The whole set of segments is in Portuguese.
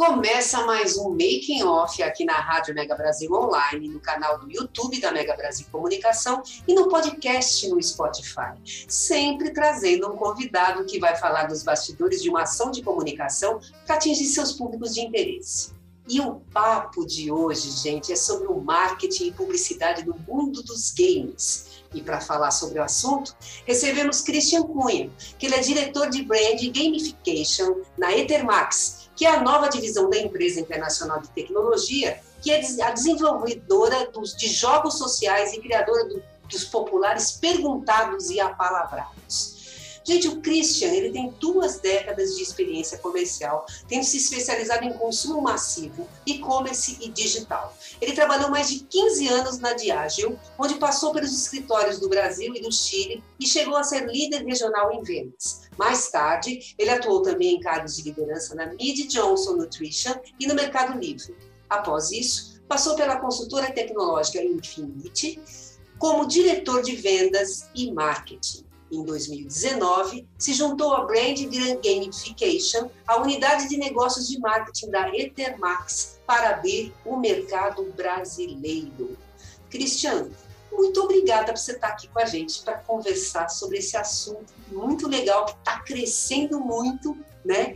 Começa mais um Making Off aqui na Rádio Mega Brasil Online, no canal do YouTube da Mega Brasil Comunicação e no podcast no Spotify. Sempre trazendo um convidado que vai falar dos bastidores de uma ação de comunicação para atingir seus públicos de interesse. E o papo de hoje, gente, é sobre o marketing e publicidade no mundo dos games. E para falar sobre o assunto, recebemos Christian Cunha, que ele é diretor de brand Gamification na Ethermax, que é a nova divisão da empresa internacional de tecnologia, que é a desenvolvedora dos, de jogos sociais e criadora do, dos populares perguntados e apalavrados. Gente, o Christian, ele tem duas décadas de experiência comercial, tendo se especializado em consumo massivo, e-commerce e digital. Ele trabalhou mais de 15 anos na Diageo, onde passou pelos escritórios do Brasil e do Chile e chegou a ser líder regional em vendas. Mais tarde, ele atuou também em cargos de liderança na Mid Johnson Nutrition e no Mercado Livre. Após isso, passou pela consultora tecnológica Infinity como diretor de vendas e marketing. Em 2019, se juntou à Brand Gamification, a unidade de negócios de marketing da Ethermax, para abrir o mercado brasileiro. Cristiano, muito obrigada por você estar aqui com a gente para conversar sobre esse assunto muito legal que está crescendo muito, né?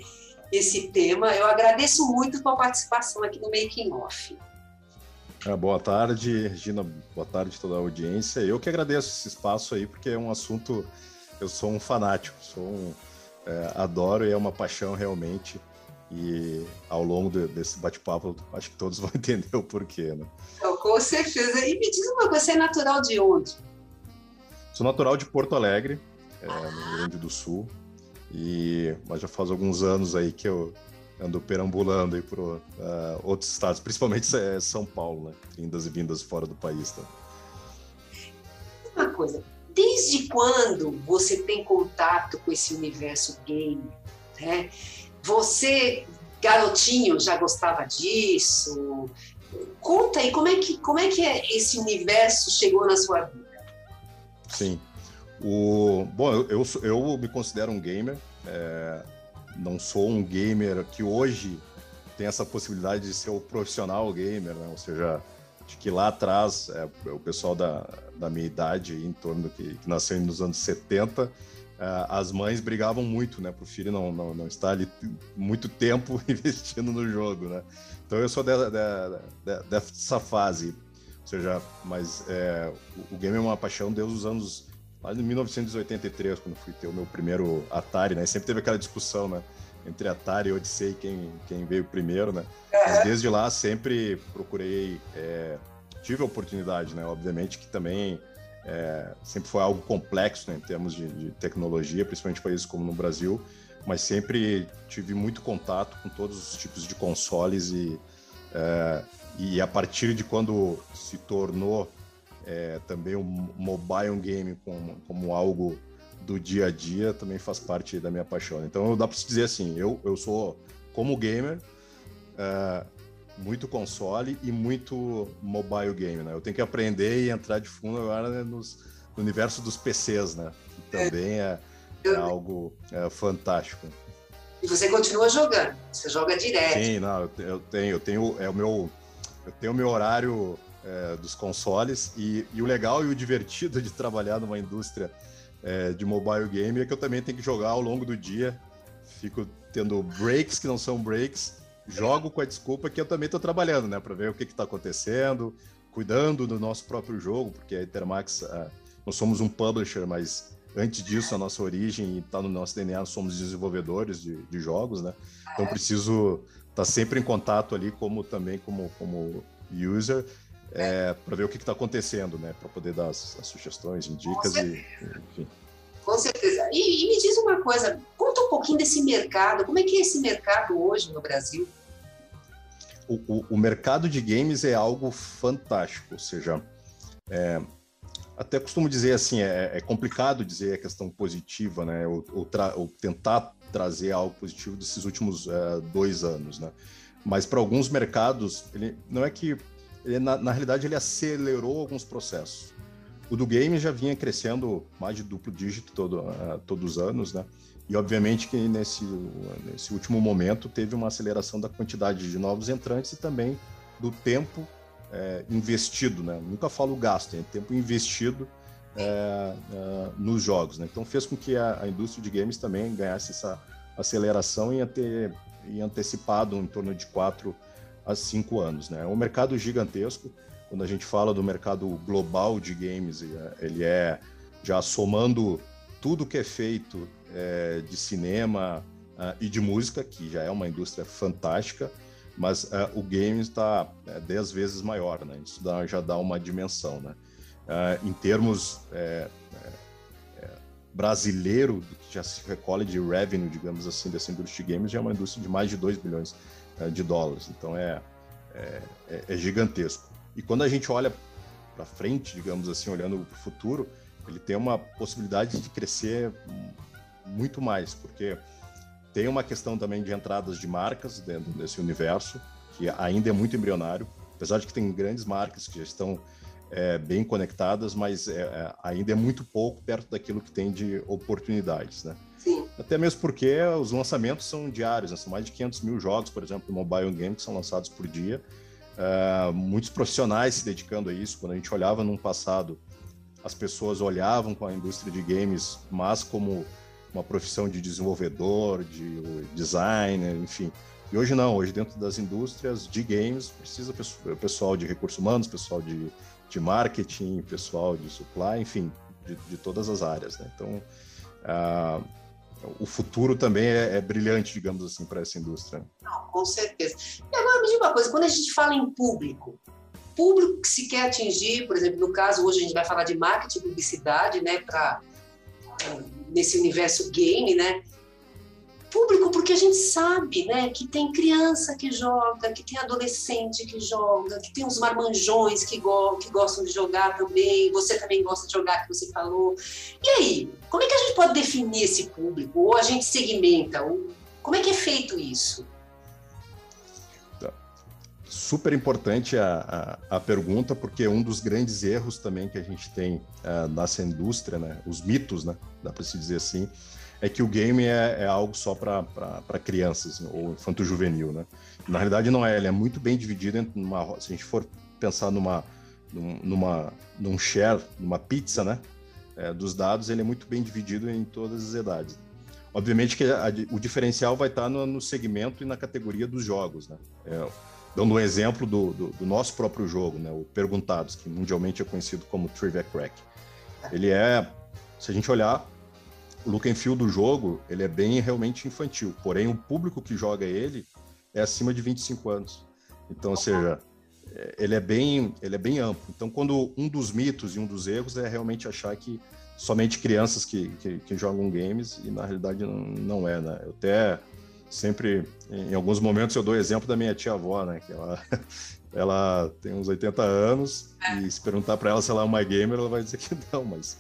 Esse tema. Eu agradeço muito a participação aqui no Making Off. É, boa tarde, Regina. Boa tarde toda a audiência. Eu que agradeço esse espaço aí, porque é um assunto. Eu sou um fanático, sou um, é, adoro e é uma paixão realmente. E ao longo de, desse bate-papo, acho que todos vão entender o porquê, né? Então, com certeza. E me diz uma coisa, você é natural de onde? Sou natural de Porto Alegre, é, no Rio Grande do Sul. E, mas já faz alguns anos aí que eu ando perambulando aí por uh, outros estados, principalmente é, São Paulo, né? Indas e vindas fora do país. Tá? Uma coisa, desde quando você tem contato com esse universo game? Né? Você, garotinho, já gostava disso? Conta aí, como é que, como é que é esse universo chegou na sua vida? Sim. O, bom, eu, eu, me considero um gamer. É, não sou um gamer que hoje tem essa possibilidade de ser o profissional gamer, né? ou seja, de que lá atrás, é, o pessoal da, da minha idade, em torno do que, que nasceu nos anos 70, é, as mães brigavam muito, né, para o filho não, não, não estar ali muito tempo investindo no jogo, né? Então eu sou de, de, de, dessa fase, ou seja, mas é, o, o game é uma paixão desde os anos lá em 1983, quando fui ter o meu primeiro Atari, né? Sempre teve aquela discussão, né? Entre Atari e Odyssey, quem, quem veio primeiro, né? Mas desde lá sempre procurei, é, tive a oportunidade, né? Obviamente que também é, sempre foi algo complexo, né? Em termos de, de tecnologia, principalmente países como no Brasil, mas sempre tive muito contato com todos os tipos de consoles e, é, e a partir de quando se tornou é, também o mobile game como, como algo do dia a dia também faz parte da minha paixão. Então dá para se dizer assim, eu, eu sou como gamer é, muito console e muito mobile game, né? Eu tenho que aprender e entrar de fundo agora nos, no universo dos PCs, né? Que também é, é algo é, fantástico. E você continua jogando? Você joga direto? Sim, não, eu tenho, eu tenho, é o meu, eu tenho o meu horário é, dos consoles. E, e, o legal e o divertido de trabalhar numa indústria é, de mobile game é que eu também tenho que jogar ao longo do dia. Fico tendo breaks que não são breaks. Jogo com a desculpa que eu também estou trabalhando, né? Para ver o que está acontecendo, cuidando do nosso próprio jogo, porque a Intermax, uh, nós somos um publisher, mas antes disso, a nossa origem está no nosso DNA, somos desenvolvedores de, de jogos, né? Então preciso estar tá sempre em contato ali, como também como, como user, é, para ver o que está acontecendo, né? Para poder dar as, as sugestões, dicas e, enfim. Com certeza. E, e, me diz uma coisa, conta um pouquinho desse mercado. Como é que é esse mercado hoje no Brasil? O, o, o mercado de games é algo fantástico, ou seja, é, até costumo dizer assim, é, é, complicado dizer a questão positiva, né? Ou, ou, ou tentar trazer algo positivo desses últimos é, dois anos, né? Mas para alguns mercados, ele não é que ele, na, na, realidade ele acelerou alguns processos. O do game já vinha crescendo mais de duplo dígito todo, uh, todos os anos, né? E obviamente que nesse, nesse último momento teve uma aceleração da quantidade de novos entrantes e também do tempo é, investido, né? Nunca falo gasto, é tempo investido é, é, nos jogos, né? Então fez com que a, a, indústria de games também ganhasse essa aceleração e antecipado em torno de quatro a cinco anos, né? É um mercado gigantesco. Quando a gente fala do mercado global de games, é, ele é já somando tudo que é feito é, de cinema uh, e de música, que já é uma indústria fantástica, mas uh, o game está é, dez vezes maior, né? Isso dá, já dá uma dimensão, né? Uh, em termos é, brasileiro, do que já se recolhe de revenue, digamos assim, dessa indústria de games, já é uma indústria de mais de 2 bilhões de dólares. Então é, é, gigantesco. E quando a gente olha para frente, digamos assim, olhando para o futuro, ele tem uma possibilidade de crescer muito mais, porque tem uma questão também de entradas de marcas dentro desse universo, que ainda é muito embrionário, apesar de que tem grandes marcas que já estão é, bem conectadas, mas é, é ainda é muito pouco perto daquilo que tem de oportunidades, né? Sim. Até mesmo porque os lançamentos são diários, né? são mais de 500 mil jogos, por exemplo, de mobile game que são lançados por dia. Uh, muitos profissionais se dedicando a isso. Quando a gente olhava num passado, as pessoas olhavam com a indústria de games, mas como uma profissão de desenvolvedor, de designer, enfim. E hoje não, hoje dentro das indústrias de games precisa pessoal de recursos humanos, pessoal de, de marketing, pessoal de supply, enfim, de, de todas as áreas. Né? Então, uh, o futuro também é, é brilhante, digamos assim, para essa indústria. Não, com certeza. E me diga uma coisa, quando a gente fala em público, público que se quer atingir, por exemplo, no caso hoje a gente vai falar de marketing, publicidade, né, para nesse universo game, né? Público, porque a gente sabe, né, que tem criança que joga, que tem adolescente que joga, que tem uns marmanjões que, go que gostam de jogar também, você também gosta de jogar, que você falou. E aí, como é que a gente pode definir esse público? Ou a gente segmenta? Ou... Como é que é feito isso? Super importante a, a, a, pergunta, porque um dos grandes erros também que a gente tem uh, nessa indústria, né, os mitos, né, dá para se dizer assim, é que o game é, é algo só para crianças ou infanto-juvenil. Né? Na realidade, não é, ele é muito bem dividido entre uma. Se a gente for pensar numa, numa, num share, numa pizza, né? É, dos dados, ele é muito bem dividido em todas as idades. Obviamente que a, o diferencial vai estar no, no, segmento e na categoria dos jogos, né? É, dando um exemplo do, do, do, nosso próprio jogo, né, o Perguntados, que mundialmente é conhecido como Trivia Crack. Ele é, se a gente olhar, o look and feel do jogo, ele é bem realmente infantil, porém o público que joga ele é acima de 25 anos. Então, ou seja, ele é bem, ele é bem amplo. Então, quando um dos mitos e um dos erros é realmente achar que somente crianças que, que, que jogam games, e na realidade não, não é, né? Eu até sempre, em alguns momentos, eu dou exemplo da minha tia-avó, né? Que ela, ela tem uns 80 anos é. e se perguntar para ela se ela é uma gamer, ela vai dizer que não, mas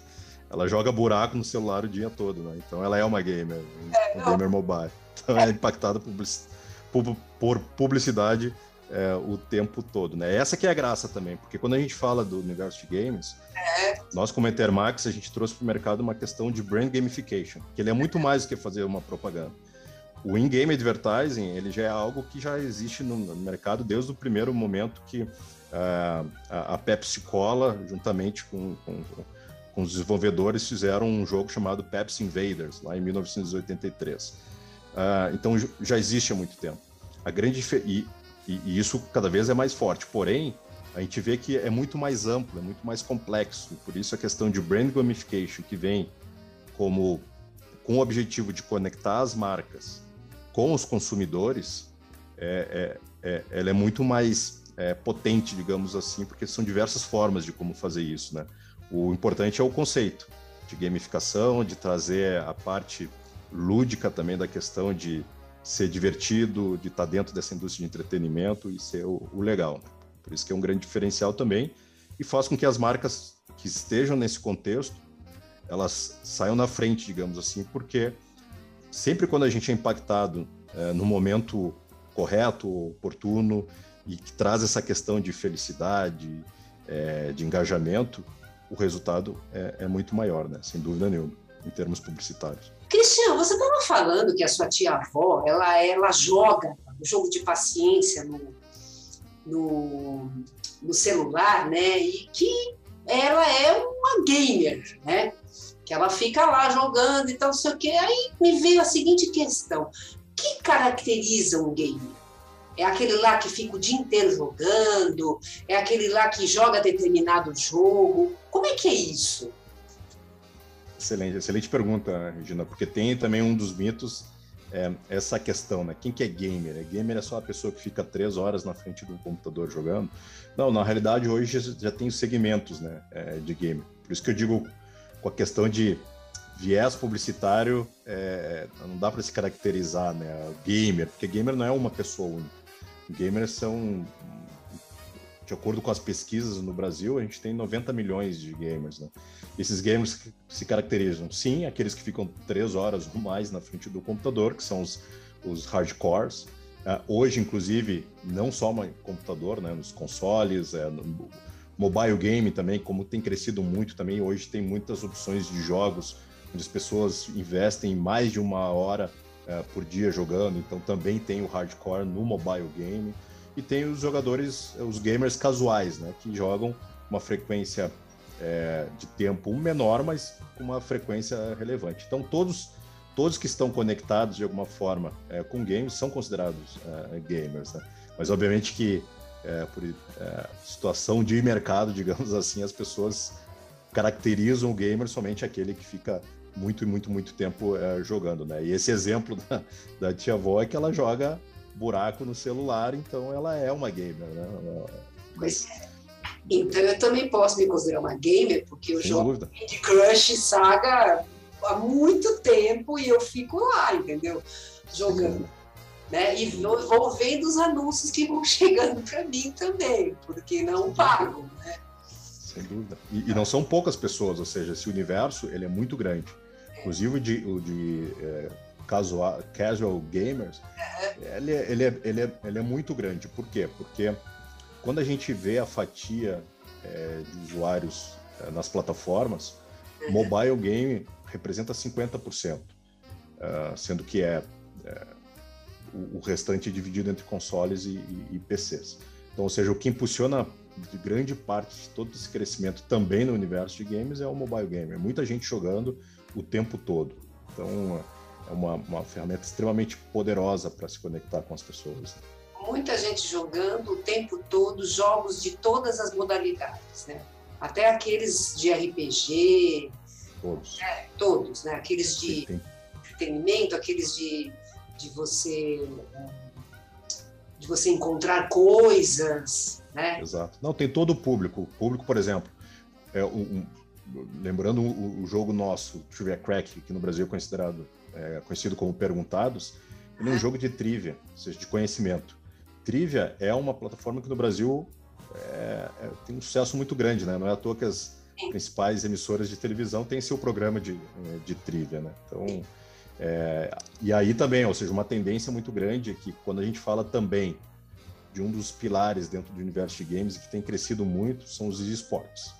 ela joga buraco no celular o dia todo, né? Então ela é uma gamer, é, uma gamer mobile. Então é impactada por, por publicidade é, o tempo todo, né? Essa que é a graça também, porque quando a gente fala do universo de games, é. nós como Intermax, a gente trouxe para o mercado uma questão de brand gamification, que ele é muito mais do que fazer uma propaganda o in-game advertising ele já é algo que já existe no mercado desde o primeiro momento que uh, a Pepsi Cola, juntamente com, com, com, os desenvolvedores, fizeram um jogo chamado Pepsi Invaders, lá em 1983. Uh, ah, então já existe há muito tempo. A grande e, e, e isso cada vez é mais forte, porém, a gente vê que é muito mais amplo, é muito mais complexo. Por isso a questão de brand gamification, que vem como com o objetivo de conectar as marcas com os consumidores, é, é, é, ela é muito mais é, potente, digamos assim, porque são diversas formas de como fazer isso, né? O importante é o conceito de gamificação, de trazer a parte lúdica também da questão de ser divertido, de estar dentro dessa indústria de entretenimento e ser o, o legal. Né? Por isso que é um grande diferencial também e faz com que as marcas que estejam nesse contexto elas saiam na frente, digamos assim, porque sempre quando a gente é impactado é, no momento correto, oportuno e que traz essa questão de felicidade, é, de engajamento, o resultado é, é, muito maior, né? Sem dúvida nenhuma, em termos publicitários. Cristian, você estava falando que a sua tia-avó, ela, ela joga o jogo de paciência no, no, no celular, né? E que ela é uma gamer, né? Que ela fica lá jogando e tal, não sei o quê. Aí me veio a seguinte questão: que caracteriza um gamer? É aquele lá que fica o dia inteiro jogando? É aquele lá que joga determinado jogo? Como é que é isso? Excelente, excelente pergunta, Regina, porque tem também um dos mitos é, essa questão, né? Quem que é gamer? É gamer é só a pessoa que fica três horas na frente do computador jogando? Não, na realidade hoje já tem os segmentos, né, é, de gamer. Por isso que eu digo com a questão de viés publicitário, é, não dá para se caracterizar, né, gamer, porque gamer não é uma pessoa única. Gamers são, de acordo com as pesquisas no Brasil, a gente tem 90 milhões de gamers. Né? Esses gamers se caracterizam, sim, aqueles que ficam três horas ou mais na frente do computador, que são os, os hardcores. Uh, hoje, inclusive, não só no computador, né, nos consoles, é, no mobile game também, como tem crescido muito também, hoje tem muitas opções de jogos onde as pessoas investem mais de uma hora é, por dia jogando, então também tem o hardcore no mobile game. E tem os jogadores, os gamers casuais, né, que jogam uma frequência é, de tempo menor, mas com uma frequência relevante. Então todos todos que estão conectados de alguma forma é, com games são considerados gamers, né? Mas obviamente que é, por é, situação de mercado, digamos assim, as pessoas caracterizam o gamer somente aquele que fica muito, muito, muito tempo é, jogando, né? E esse exemplo da, da tia avó é que ela joga buraco no celular, então ela é uma gamer, né? Pois é. Então eu também posso me considerar uma gamer, porque eu jogo. Candy Crush Saga há muito tempo e eu fico lá, entendeu? Jogando. Né? E vou vendo os anúncios que vão chegando para mim também, porque não pago, né? Sem dúvida. E, e, não são poucas pessoas, ou seja, esse universo ele é muito grande. Inclusive de, o de é, casual, casual gamers, ele, é, ele, é, ele, é, ele é muito grande. Por quê? Porque quando a gente vê a fatia é, de usuários é, nas plataformas, mobile game representa 50%, uh, sendo que é, é o, o, restante dividido entre consoles e, e, e, PCs. Então, ou seja, o que impulsiona de grande parte de todo esse crescimento também no universo de games é o mobile game. É muita gente jogando, o tempo todo. Então, é uma, uma ferramenta extremamente poderosa para se conectar com as pessoas. Muita gente jogando o tempo todo jogos de todas as modalidades, né? Até aqueles de RPG. Todos. Né? Todos, né? Aqueles de entretenimento, aqueles de, de você de você encontrar coisas, né? Exato. Não, tem todo o público. O público, por exemplo, é um, lembrando o, o, jogo nosso, Trivia Crack, que no Brasil é considerado é, conhecido como Perguntados, ele é um jogo de trivia, ou seja, de conhecimento. Trivia é uma plataforma que no Brasil é, é, tem um sucesso muito grande, né? Não é à toa que as principais emissoras de televisão têm seu programa de, é, de trivia, né? Então, é, e aí também, ou seja, uma tendência muito grande é que quando a gente fala também de um dos pilares dentro do universo de games que tem crescido muito são os esportes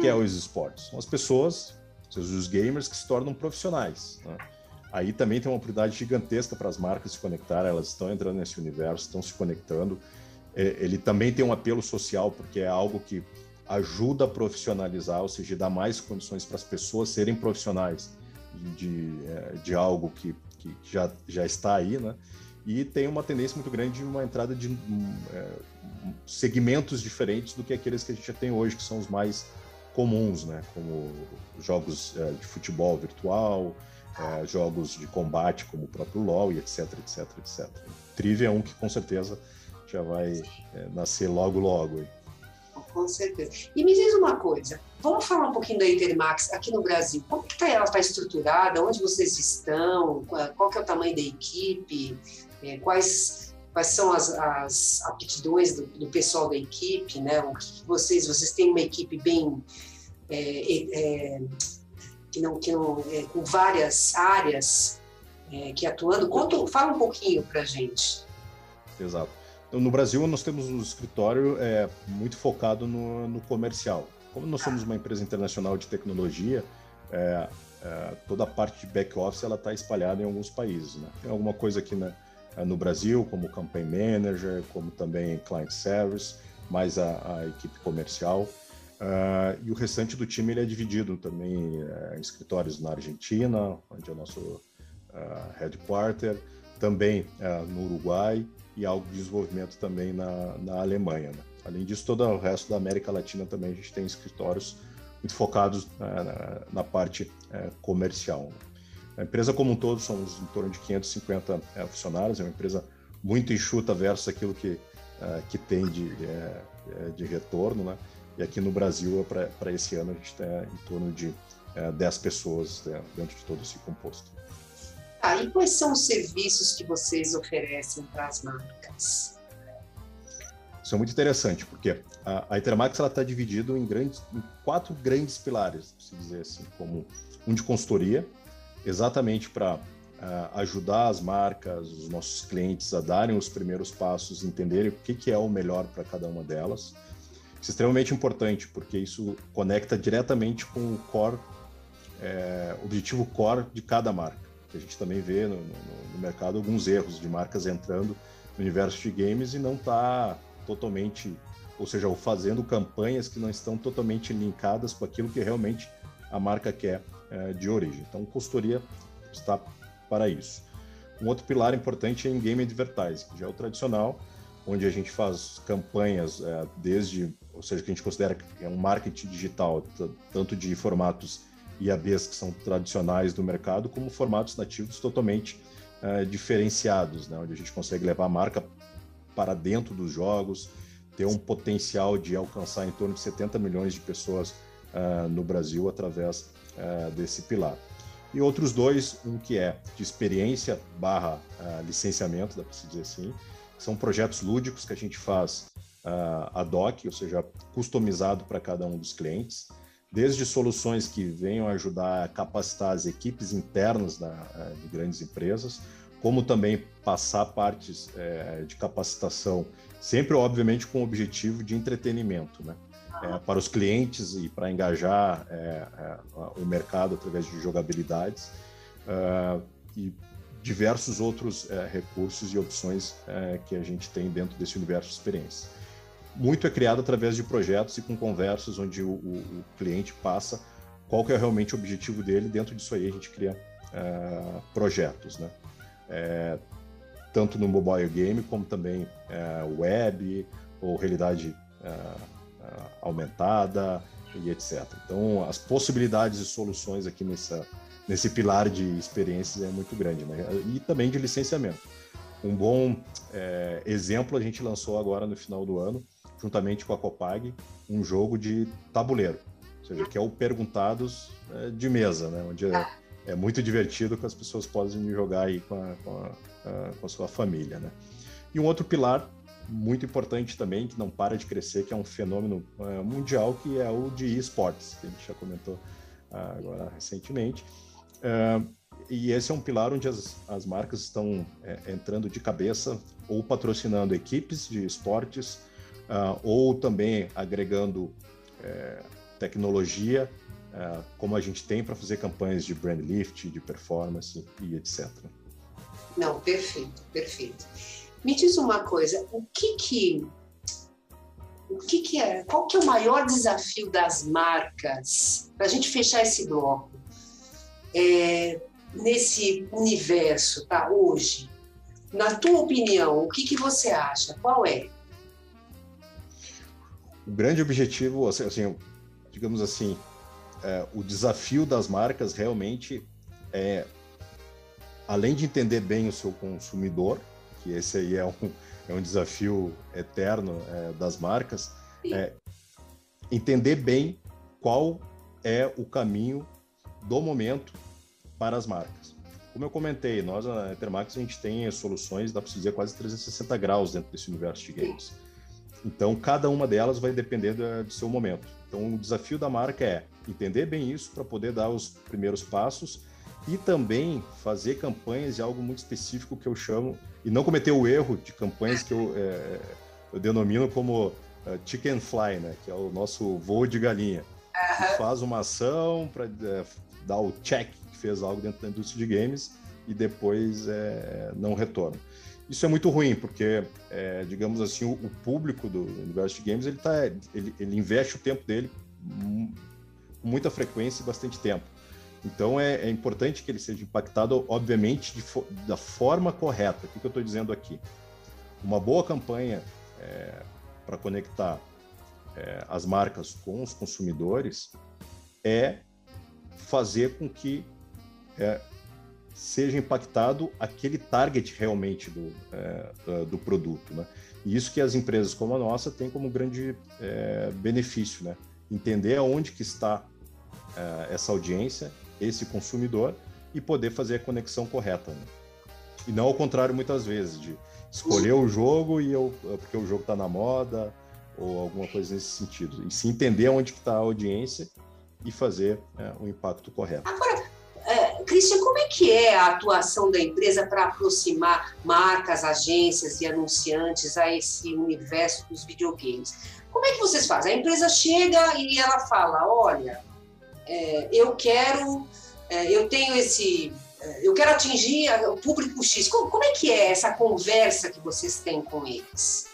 que é os esportes? São as pessoas, os gamers que se tornam profissionais. Né? Aí também tem uma oportunidade gigantesca para as marcas se conectar, elas estão entrando nesse universo, estão se conectando. É, ele também tem um apelo social, porque é algo que ajuda a profissionalizar, ou seja, dá mais condições para as pessoas serem profissionais de, de, é, de algo que, que, já, já está aí, né? E tem uma tendência muito grande de uma entrada de é, segmentos diferentes do que aqueles que a gente já tem hoje, que são os mais comuns, né? Como jogos é, de futebol virtual, é, jogos de combate como o próprio LoL e etc, etc, etc. Trivia é um que com certeza já vai é, nascer logo, logo. Com certeza. E me diz uma coisa, vamos falar um pouquinho da Intermax aqui no Brasil. Como que tá, ela está estruturada? Onde vocês estão? Qual que é o tamanho da equipe? É, quais quais são as, as aptidões do, do, pessoal da equipe, né? O que vocês, vocês têm uma equipe bem é, é, que não, que não, é, com várias áreas é, que atuando. Conta, fala um pouquinho para gente. Exato. No Brasil, nós temos um escritório é, muito focado no, no comercial. Como nós somos uma empresa internacional de tecnologia, é, é, toda a parte de back-office está espalhada em alguns países. Né? Tem alguma coisa aqui na, é, no Brasil, como Campaign Manager, como também Client Service, mais a, a equipe comercial. Uh, e o restante do time ele é dividido também uh, em escritórios na Argentina, onde é o nosso uh, headquarter, também no Uruguai e algo de desenvolvimento também na, na Alemanha. Né? Além disso, todo o resto da América Latina também a gente tem escritórios muito focados na, na, parte comercial. Né? A empresa como um todo somos em torno de 550 é, funcionários, é uma empresa muito enxuta versus aquilo que, uh, que tem de, é, é, de retorno, né? E aqui no Brasil, para esse ano, a gente está em torno de é, 10 pessoas né, dentro de todo esse composto. Ah, e quais são os serviços que vocês oferecem para as marcas? Isso é muito interessante, porque a, a Intermax está dividida em, em quatro grandes pilares, se dizer assim, como um de consultoria, exatamente para uh, ajudar as marcas, os nossos clientes a darem os primeiros passos, entenderem o que, que é o melhor para cada uma delas. Isso é extremamente importante, porque isso conecta diretamente com o core, é, objetivo core de cada marca. A gente também vê no, no, no, mercado alguns erros de marcas entrando no universo de games e não está totalmente, ou seja, fazendo campanhas que não estão totalmente linkadas com aquilo que realmente a marca quer é, de origem. Então, consultoria está para isso. Um outro pilar importante é em game advertising, que já é o tradicional, onde a gente faz campanhas é, desde, ou seja, que a gente considera que é um marketing digital, tanto de formatos IABs que são tradicionais do mercado, como formatos nativos totalmente é, diferenciados, né? onde a gente consegue levar a marca para dentro dos jogos, ter um potencial de alcançar em torno de 70 milhões de pessoas uh, no Brasil através uh, desse pilar. E outros dois, um que é de experiência barra uh, licenciamento, dá para se dizer assim, são projetos lúdicos que a gente faz uh, ad hoc, ou seja, customizado para cada um dos clientes, desde soluções que venham ajudar a capacitar as equipes internas da, uh, de grandes empresas, como também passar partes uh, de capacitação, sempre, obviamente, com o objetivo de entretenimento, né? é, para os clientes e para engajar é, é, o mercado através de jogabilidades e diversos outros é, recursos e opções é, que a gente tem dentro desse universo de experiência. Muito é criado através de projetos e com conversas onde o, o, o cliente passa qual que é realmente o objetivo dele. Dentro disso aí a gente cria uh, projetos, né? É, tanto no mobile game como também uh, web ou realidade uh, aumentada e etc. Então, as possibilidades e soluções aqui nessa, nesse pilar de experiências é muito grande, né? E também de licenciamento. Um bom é, exemplo a gente lançou agora no final do ano, juntamente com a Copag, um jogo de tabuleiro, ou seja, que é o Perguntados é, de mesa, né? Onde é, é, muito divertido que as pessoas podem jogar aí com a, com a, com a sua família, né? E um outro pilar muito importante também, que não para de crescer, que é um fenômeno uh, mundial, que é o de esportes, que a gente já comentou uh, agora recentemente. Uh, e esse é um pilar onde as, as marcas estão é, entrando de cabeça ou patrocinando equipes de esportes, ou também agregando é, tecnologia, como a gente tem para fazer campanhas de brand lift, de performance e etc. Não, perfeito, perfeito. Me diz uma coisa, o que que o que, que é? Qual que é o maior desafio das marcas para a gente fechar esse bloco é, nesse universo, tá? Hoje, na tua opinião, o que que você acha? Qual é? O grande objetivo, assim, assim digamos assim, é, o desafio das marcas realmente é, além de entender bem o seu consumidor, que esse aí é um, é um desafio eterno é, das marcas, é entender bem qual é o caminho do momento para as marcas. Como eu comentei, nós na Intermax a gente tem soluções, dá para dizer, quase 360 graus dentro desse universo de games. Então, cada uma delas vai depender do seu momento. Então, o desafio da marca é entender bem isso para poder dar os primeiros passos e também fazer campanhas de algo muito específico que eu chamo, e não cometer o erro de campanhas que eu, é, eu denomino como uh, chicken fly, né? que é o nosso voo de galinha. Uhum. Faz uma ação para é, dar o check que fez algo dentro da indústria de games e depois é, não retorna. Isso é muito ruim, porque, é, digamos assim, o, o, público do universo de games ele, tá, ele, ele investe o tempo dele com muita frequência e bastante tempo. Então é, é importante que ele seja impactado, obviamente, fo da forma correta. O que, que eu estou dizendo aqui? Uma boa campanha é, para conectar é, as marcas com os consumidores é fazer com que é, seja impactado aquele target realmente do, é, do produto. Né? E isso que as empresas como a nossa têm como grande é, benefício, né? entender aonde que está é, essa audiência, esse consumidor, e poder fazer a conexão correta. Né? E não ao contrário, muitas vezes, de escolher o jogo e eu, porque o jogo está na moda, ou alguma coisa nesse sentido. E se entender onde está a audiência e fazer é, o impacto correto. Agora, é, Christian, como é que é a atuação da empresa para aproximar marcas, agências e anunciantes a esse universo dos videogames? Como é que vocês fazem? A empresa chega e ela fala, olha, é, eu quero, é, eu tenho esse, é, eu quero atingir o público X. Como, como, é que é essa conversa que vocês têm com eles?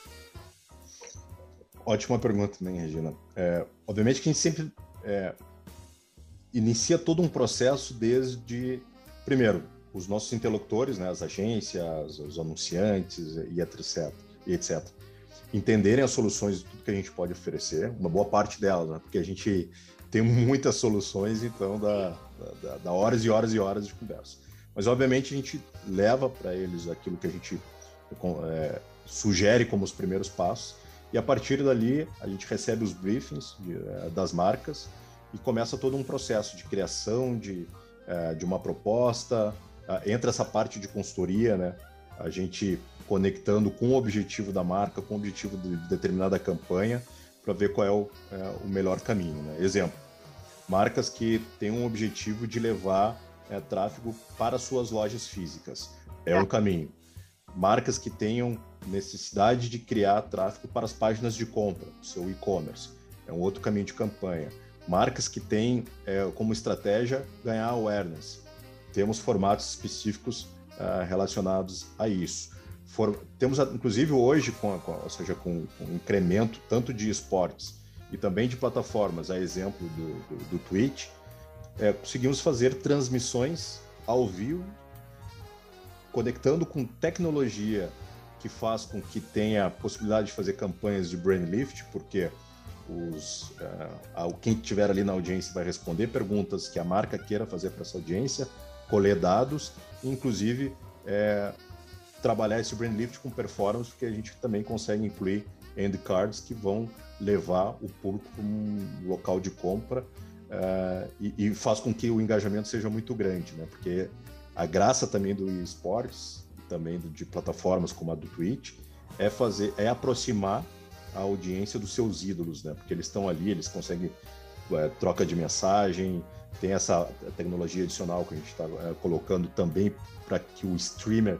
Ótima pergunta também, Regina. É, obviamente que a gente sempre é, inicia todo um processo desde, primeiro, os nossos interlocutores, né, as agências, os anunciantes e etc, etc. Entenderem as soluções de tudo que a gente pode oferecer, uma boa parte delas, né, porque a gente tem muitas soluções, então dá, dá, dá horas e horas e horas de conversa. Mas, obviamente, a gente leva para eles aquilo que a gente é, sugere como os primeiros passos, e a partir dali a gente recebe os briefings de, é, das marcas e começa todo um processo de criação de, é, de uma proposta, entra essa parte de consultoria, né? A gente conectando com o objetivo da marca, com o objetivo de determinada campanha, para ver qual é o, é o, melhor caminho. Né? Exemplo, marcas que têm um objetivo de levar é, tráfego para suas lojas físicas. É um caminho. Marcas que tenham necessidade de criar tráfego para as páginas de compra, seu e-commerce. É um outro caminho de campanha. Marcas que têm é, como estratégia ganhar awareness. Temos formatos específicos uh, relacionados a isso. For, temos, inclusive, hoje, com, com ou seja, com, com um incremento tanto de esportes e também de plataformas, a exemplo do, do, do Twitch, é, conseguimos fazer transmissões ao vivo, conectando com tecnologia que faz com que tenha a possibilidade de fazer campanhas de brand lift, porque os, uh, quem estiver ali na audiência vai responder perguntas que a marca queira fazer para essa audiência, colher dados, inclusive é, trabalhar esse brand lift com performance, porque a gente também consegue incluir end cards que vão levar o público para um local de compra uh, e, e, faz com que o engajamento seja muito grande, né? Porque a graça também do esportes, também de plataformas como a do Twitch, é fazer, é aproximar a audiência dos seus ídolos, né? Porque eles estão ali, eles conseguem é, troca de mensagem, tem essa tecnologia adicional que a gente está é, colocando também para que o streamer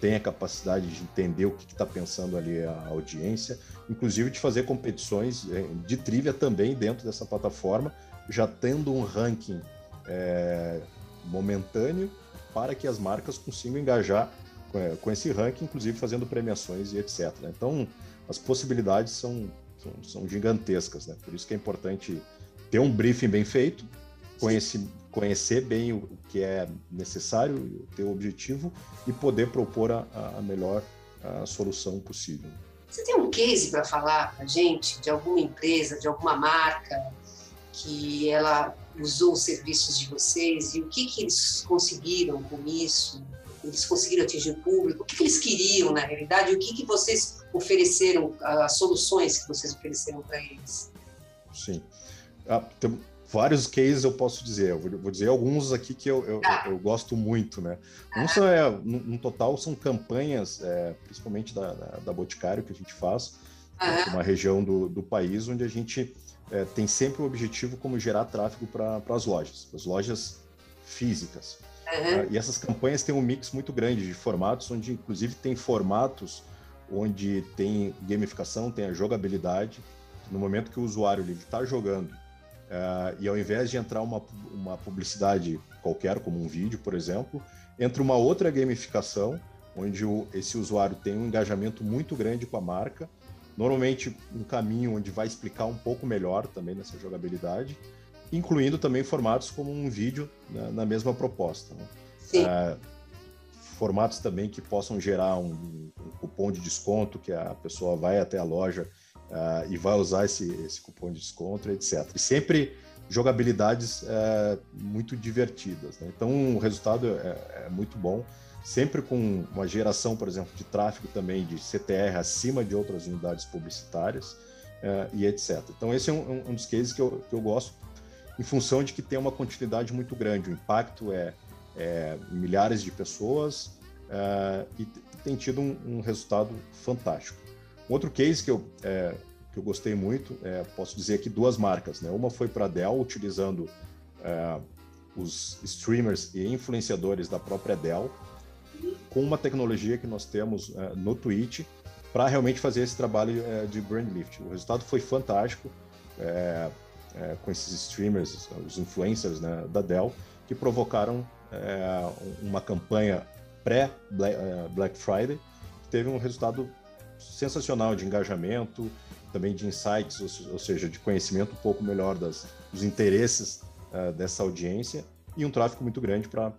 tem a capacidade de entender o que está pensando ali a audiência, inclusive de fazer competições é, de trivia também dentro dessa plataforma, já tendo um ranking é, momentâneo para que as marcas consigam engajar com, é, com, esse ranking, inclusive fazendo premiações e etc. Então, as possibilidades são, são, são gigantescas, né? por isso que é importante ter um briefing bem feito, conhecer, conhecer bem o, que é necessário, ter o objetivo e poder propor a, a melhor a solução possível. Você tem um case para falar para gente de alguma empresa, de alguma marca que ela usou os serviços de vocês e o que, que eles conseguiram com isso? Eles conseguiram atingir o público? O que, que eles queriam na realidade? O que, que vocês ofereceram, as soluções que vocês ofereceram para eles? Sim. Ah, tem vários cases eu posso dizer. Eu vou dizer alguns aqui que eu, eu, ah. eu gosto muito, né? Um são, é, no, no, total são campanhas, é, principalmente da, da, da, Boticário, que a gente faz, ah. uma região do, do país onde a gente é, tem sempre o objetivo como gerar tráfego para as lojas, as lojas físicas. Uhum. e essas campanhas têm um mix muito grande de formatos, onde inclusive tem formatos onde tem gamificação, tem a jogabilidade. No momento que o usuário está jogando uh, e ao invés de entrar uma, uma publicidade qualquer, como um vídeo, por exemplo, entra uma outra gamificação, onde o, esse usuário tem um engajamento muito grande com a marca, normalmente um caminho onde vai explicar um pouco melhor também nessa jogabilidade, incluindo também formatos como um vídeo né, na mesma proposta. Né? Uh, formatos também que possam gerar um, um, cupom de desconto, que a pessoa vai até a loja uh, e vai usar esse, esse cupom de desconto, etc. E sempre jogabilidades uh, muito divertidas. Né? Então o resultado é, é, muito bom, sempre com uma geração, por exemplo, de tráfego também de CTR acima de outras unidades publicitárias uh, e etc. Então esse é um, um dos cases que eu, que eu gosto em função de que tem uma continuidade muito grande. O impacto é, é milhares de pessoas uh, e tem tido um, um, resultado fantástico. Um outro case que eu, é, que eu gostei muito, é, posso dizer aqui duas marcas. Né? Uma foi para a Dell, utilizando é, os streamers e influenciadores da própria Dell, com uma tecnologia que nós temos é, no Twitch, para realmente fazer esse trabalho é, de brand lift. O resultado foi fantástico é, é, com esses streamers, os influencers né, da Dell, que provocaram é, uma campanha pré-Black é, Friday, que teve um resultado sensacional de engajamento, também de insights, ou, seja, de conhecimento um pouco melhor das, dos interesses uh, dessa audiência e um tráfego muito grande para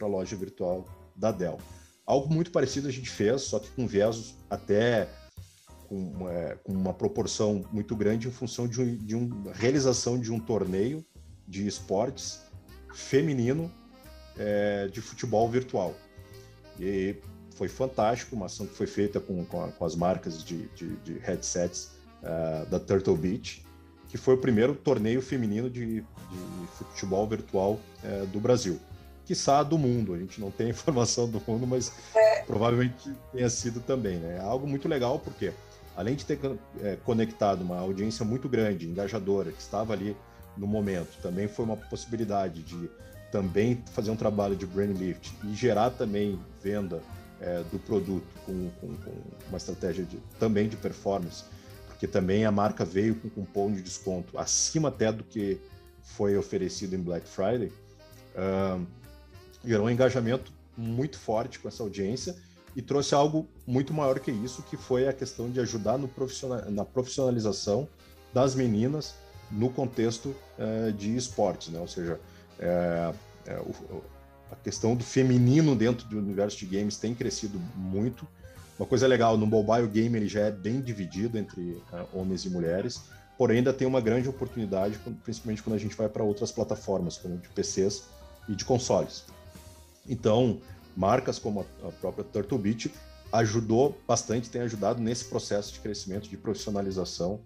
a loja virtual da Dell. Algo muito parecido a gente fez, só que com viés até com, é, com uma proporção muito grande em função de, um, de uma realização de um torneio de esportes feminino é, de futebol virtual. E foi fantástico, uma ação que foi feita com, com, a, com as marcas de, de, de headsets uh, da Turtle Beach, que foi o primeiro torneio feminino de, de futebol virtual uh, do Brasil. Quiçá do mundo, a gente não tem informação do mundo, mas é. provavelmente tenha sido também. Né? É algo muito legal, porque além de ter é, conectado uma audiência muito grande, engajadora, que estava ali no momento, também foi uma possibilidade de também fazer um trabalho de brand lift e gerar também venda é, do produto com, com, com, uma estratégia de, também de performance, porque também a marca veio com cupom de desconto acima até do que foi oferecido em Black Friday, uh, gerou um engajamento muito forte com essa audiência e trouxe algo muito maior que isso, que foi a questão de ajudar profissional, na profissionalização das meninas no contexto uh, de esportes, né? Ou seja, uh, uh, a questão do feminino dentro do universo de games tem crescido muito. Uma coisa legal, no mobile game ele já é bem dividido entre homens e mulheres, porém ainda tem uma grande oportunidade, principalmente quando a gente vai para outras plataformas, como de PCs e de consoles. Então, marcas como a própria Turtle Beach ajudou bastante, tem ajudado nesse processo de crescimento, de profissionalização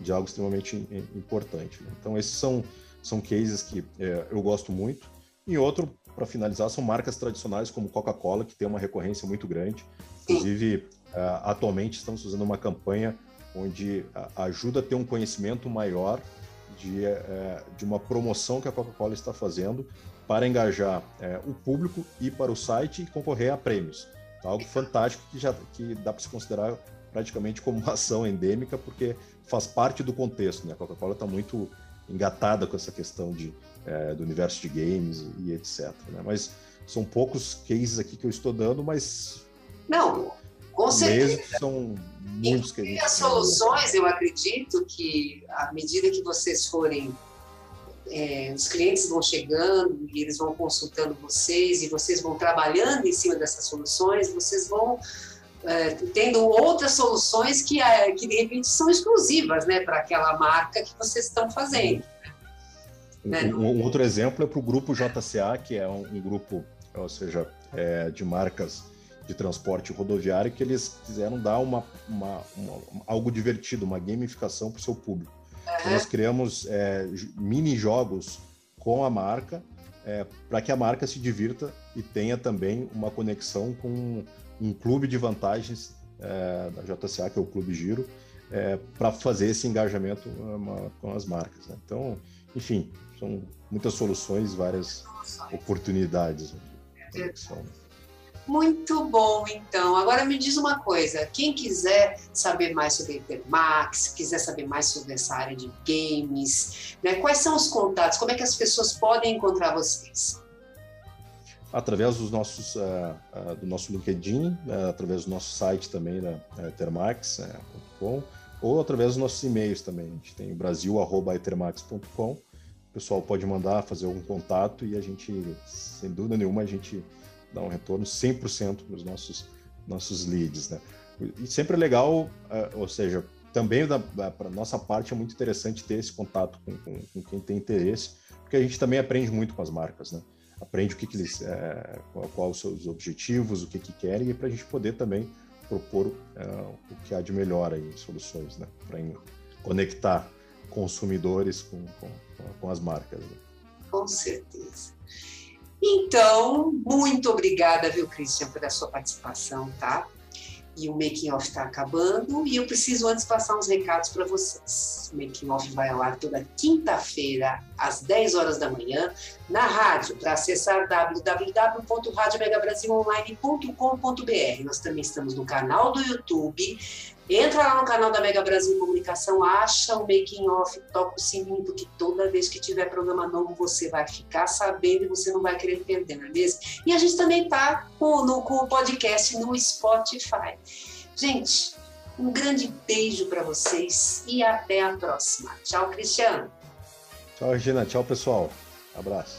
de algo extremamente importante. Né? Então, esses são, são cases que é, eu gosto muito. E outro, para finalizar, são marcas tradicionais como Coca-Cola, que tem uma recorrência muito grande. Inclusive, uh, atualmente estamos fazendo uma campanha onde ajuda a ter um conhecimento maior de, uh, de uma promoção que a Coca-Cola está fazendo para engajar é, o público e para o site e concorrer a prêmios. Então, algo fantástico que já que dá para se considerar praticamente como uma ação endêmica, porque faz parte do contexto. Né? A Coca-Cola está muito engatada com essa questão de, é, do universo de games e etc. Né? Mas são poucos cases aqui que eu estou dando, mas. Não, com certeza. São muitos que a gente. E as soluções, eu acredito que, à medida que vocês forem é, os clientes vão chegando e eles vão consultando vocês e vocês vão trabalhando em cima dessas soluções, vocês vão é, tendo outras soluções que, é, que de repente são exclusivas né, para aquela marca que vocês estão fazendo. Um, né? um, um outro exemplo é para o grupo JCA, que é um, um, grupo, ou seja, é, de marcas de transporte rodoviário que eles quiseram dar uma, uma, uma algo divertido, uma gamificação para o seu público. Uhum. Então, nós criamos é, mini jogos com a marca é, para que a marca se divirta e tenha também uma conexão com um clube de vantagens é, da JCA, que é o Clube Giro, é, para fazer esse engajamento uma, com as marcas. Né? Então, enfim, são muitas soluções, várias oportunidades de conexão. Muito bom, então. Agora me diz uma coisa: quem quiser saber mais sobre Intermax, quiser saber mais sobre essa área de games, né, quais são os contatos? Como é que as pessoas podem encontrar vocês? Através dos nossos, uh, uh, do nosso LinkedIn, uh, através do nosso site também, da né, etermax.com, ou através dos nossos e-mails também. A gente tem brasil.etermax.com. O pessoal pode mandar, fazer algum contato e a gente, sem dúvida nenhuma, a gente dá um retorno 100% para os nossos, nossos leads. Né? E sempre é legal, é, ou seja, também para nossa parte é muito interessante ter esse contato com, com, com, quem tem interesse, porque a gente também aprende muito com as marcas, né? Aprende o que, que eles, é, qual, qual, os seus objetivos, o que, que querem, e para a gente poder também propor é, o que há de melhor aí, soluções, né? Para conectar consumidores com, com, com as marcas. Né? Com certeza. Então, muito obrigada, viu, Christian, pela sua participação, tá? E o Making Off está acabando e eu preciso antes passar uns recados para vocês. O Making Off vai ao ar toda quinta-feira, às 10 horas da manhã, na rádio, para acessar www.radiomegabrasilonline.com.br. Nós também estamos no canal do YouTube Entra lá no canal da Mega Brasil Comunicação, acha o making off, toca o sininho, porque toda vez que tiver programa novo você vai ficar sabendo e você não vai querer perder, não é mesmo? E a gente também tá com, no, com o podcast no Spotify. Gente, um grande beijo para vocês e até a próxima. Tchau, Cristiano. Tchau, Regina. Tchau, pessoal. Abraço.